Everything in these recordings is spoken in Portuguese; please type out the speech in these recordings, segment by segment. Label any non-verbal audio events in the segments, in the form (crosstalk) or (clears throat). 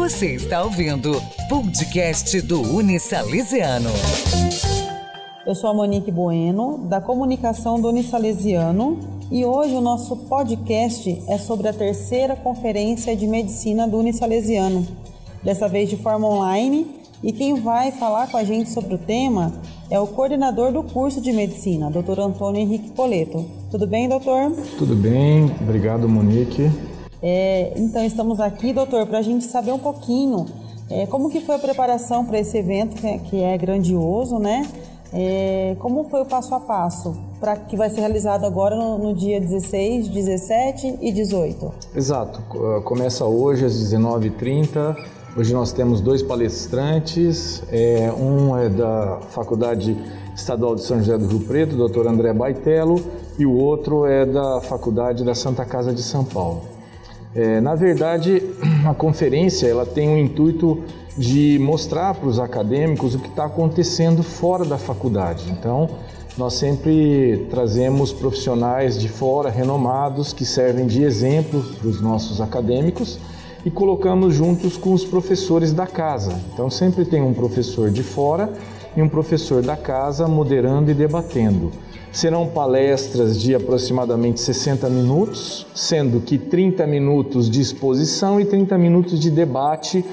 Você está ouvindo podcast do Unisalesiano. Eu sou a Monique Bueno, da comunicação do Unisalesiano, e hoje o nosso podcast é sobre a terceira conferência de medicina do Unisalesiano, dessa vez de forma online. E quem vai falar com a gente sobre o tema é o coordenador do curso de medicina, Dr. Antônio Henrique Poleto. Tudo bem, doutor? Tudo bem, obrigado, Monique. É, então, estamos aqui, doutor, para a gente saber um pouquinho é, como que foi a preparação para esse evento, que é, que é grandioso, né? É, como foi o passo a passo para que vai ser realizado agora no, no, dia 16, 17 e 18? Exato. Começa hoje às 19h30. Hoje nós temos dois palestrantes. É, um é da Faculdade Estadual de São José do Rio Preto, Dr. André Baitello, e o outro é da Faculdade da Santa Casa de São Paulo. É, na verdade, (clears throat) a conferência ela tem o intuito de mostrar para os acadêmicos o que está acontecendo fora da faculdade. Então, nós sempre trazemos profissionais de fora renomados que servem de exemplo para os nossos acadêmicos e colocamos juntos com os professores da casa. Então, sempre tem um professor de fora e um professor da casa moderando e debatendo. Serão palestras de aproximadamente 60 minutos, sendo que 30 minutos de exposição e 30 minutos de debate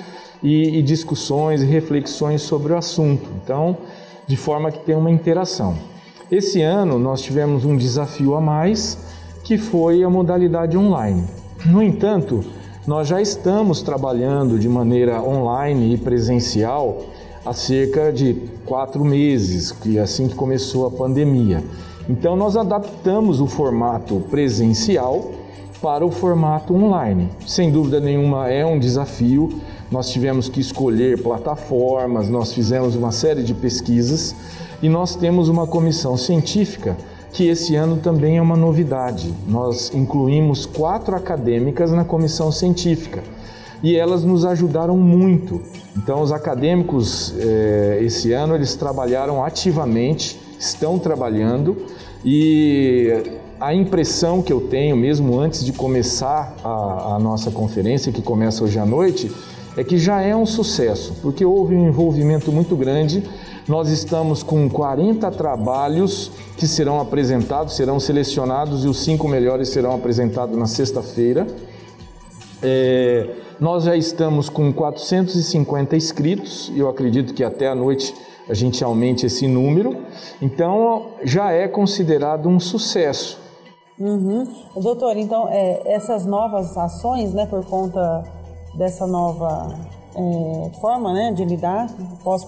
e, e discussões e reflexões sobre o assunto. Então, de forma que tem uma interação. Esse ano nós tivemos um desafio a mais, que foi a modalidade online. No entanto, nós já estamos trabalhando de maneira online e presencial há cerca de quatro meses, que é assim que começou a pandemia. Então nós adaptamos o formato presencial para o formato online. Sem dúvida nenhuma é um desafio. Nós tivemos que escolher plataformas, nós fizemos uma série de pesquisas e nós temos uma comissão científica que esse ano também é uma novidade. Nós incluímos quatro acadêmicas na comissão científica e elas nos ajudaram muito. Então, os acadêmicos eh, esse ano eles trabalharam ativamente, estão trabalhando e a impressão que eu tenho, mesmo antes de começar a, a nossa conferência, que começa hoje à noite, é que já é um sucesso, porque houve um envolvimento muito grande. Nós estamos com 40 trabalhos que serão apresentados, serão selecionados e os cinco melhores serão apresentados na sexta-feira. É, nós já estamos com 450 inscritos e eu acredito que até a noite a gente aumente esse número. Então já é considerado um sucesso. Uhum. Doutor, então é, essas novas ações, né, por conta dessa nova é, forma né, de lidar pós,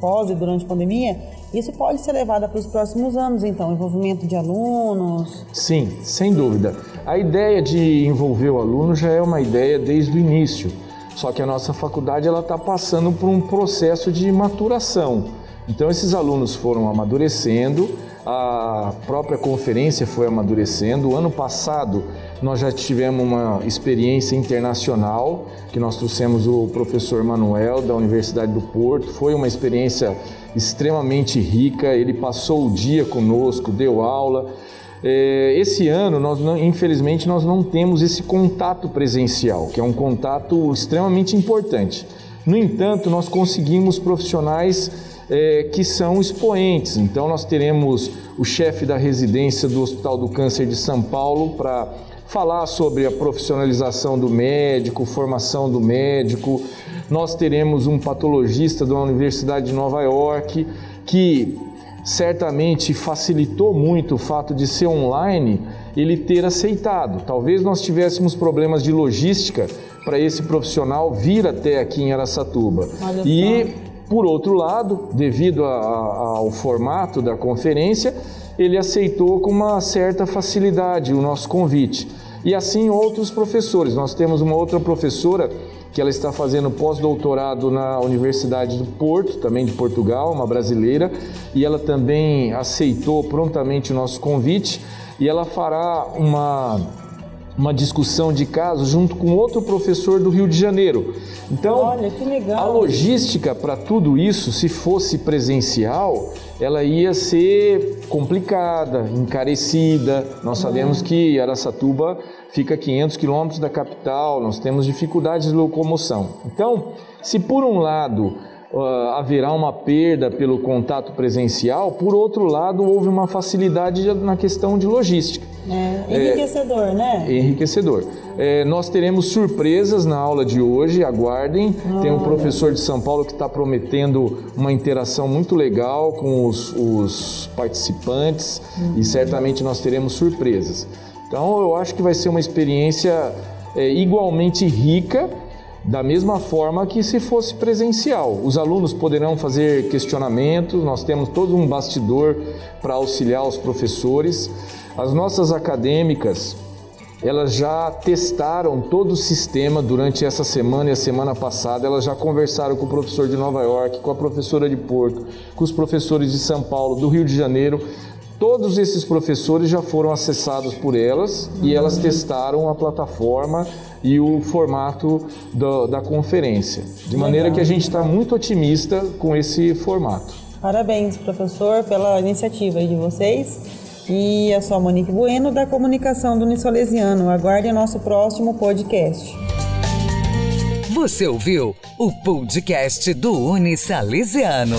pós e durante a pandemia, isso pode ser levado para os próximos anos, então, envolvimento de alunos? Sim, sem dúvida. A ideia de envolver o aluno já é uma ideia desde o início, só que a nossa faculdade ela está passando por um processo de maturação. Então, esses alunos foram amadurecendo, a própria conferência foi amadurecendo. O ano passado, nós já tivemos uma experiência internacional, que nós trouxemos o professor Manuel da Universidade do Porto. Foi uma experiência extremamente rica, ele passou o dia conosco, deu aula. É, esse ano, nós não, infelizmente, nós não temos esse contato presencial, que é um contato extremamente importante. No entanto, nós conseguimos profissionais é, que são expoentes. Então, nós teremos o chefe da residência do Hospital do Câncer de São Paulo para falar sobre a profissionalização do médico, formação do médico. Nós teremos um patologista da Universidade de Nova York que certamente facilitou muito o fato de ser online ele ter aceitado. Talvez nós tivéssemos problemas de logística para esse profissional vir até aqui em Aracatuba. E por outro lado, devido a, a, ao formato da conferência, ele aceitou com uma certa facilidade o nosso convite. E assim outros professores. Nós temos uma outra professora que ela está fazendo pós-doutorado na Universidade do Porto, também de Portugal, uma brasileira, e ela também aceitou prontamente o nosso convite e ela fará uma uma discussão de caso junto com outro professor do Rio de Janeiro. Então, Olha, a logística para tudo isso, se fosse presencial, ela ia ser complicada, encarecida. Nós sabemos que Aracatuba fica a 500 quilômetros da capital, nós temos dificuldades de locomoção. Então, se por um lado uh, haverá uma perda pelo contato presencial, por outro lado, houve uma facilidade na questão de logística. É, enriquecedor, é, né? Enriquecedor. É, nós teremos surpresas na aula de hoje, aguardem. Tem um professor de São Paulo que está prometendo uma interação muito legal com os, os participantes uhum. e certamente nós teremos surpresas. Então eu acho que vai ser uma experiência é, igualmente rica da mesma forma que se fosse presencial. Os alunos poderão fazer questionamentos, nós temos todo um bastidor para auxiliar os professores. As nossas acadêmicas, elas já testaram todo o sistema durante essa semana e a semana passada. Elas já conversaram com o professor de Nova York, com a professora de Porto, com os professores de São Paulo, do Rio de Janeiro. Todos esses professores já foram acessados por elas e elas testaram a plataforma e o formato do, da conferência. De maneira Legal. que a gente está muito otimista com esse formato. Parabéns, professor, pela iniciativa de vocês. E eu sou a Monique Bueno, da Comunicação do Unisalesiano. Aguarde nosso próximo podcast. Você ouviu o podcast do Unisalesiano.